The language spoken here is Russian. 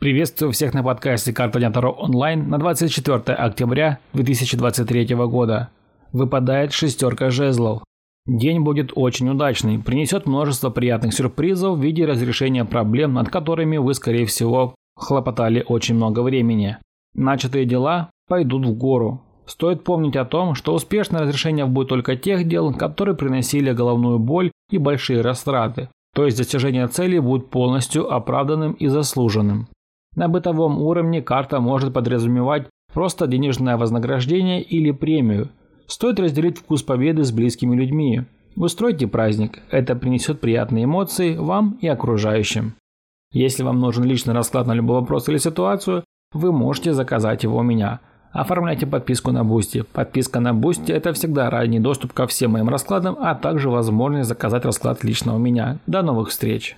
Приветствую всех на подкасте «Карта Дня Таро онлайн» на 24 октября 2023 года. Выпадает шестерка жезлов. День будет очень удачный, принесет множество приятных сюрпризов в виде разрешения проблем, над которыми вы, скорее всего, хлопотали очень много времени. Начатые дела пойдут в гору. Стоит помнить о том, что успешное разрешение будет только тех дел, которые приносили головную боль и большие растраты, то есть достижение цели будет полностью оправданным и заслуженным. На бытовом уровне карта может подразумевать просто денежное вознаграждение или премию. Стоит разделить вкус победы с близкими людьми. Устройте праздник, это принесет приятные эмоции вам и окружающим. Если вам нужен личный расклад на любой вопрос или ситуацию, вы можете заказать его у меня. Оформляйте подписку на Бусти. Подписка на Бусти – это всегда ранний доступ ко всем моим раскладам, а также возможность заказать расклад лично у меня. До новых встреч!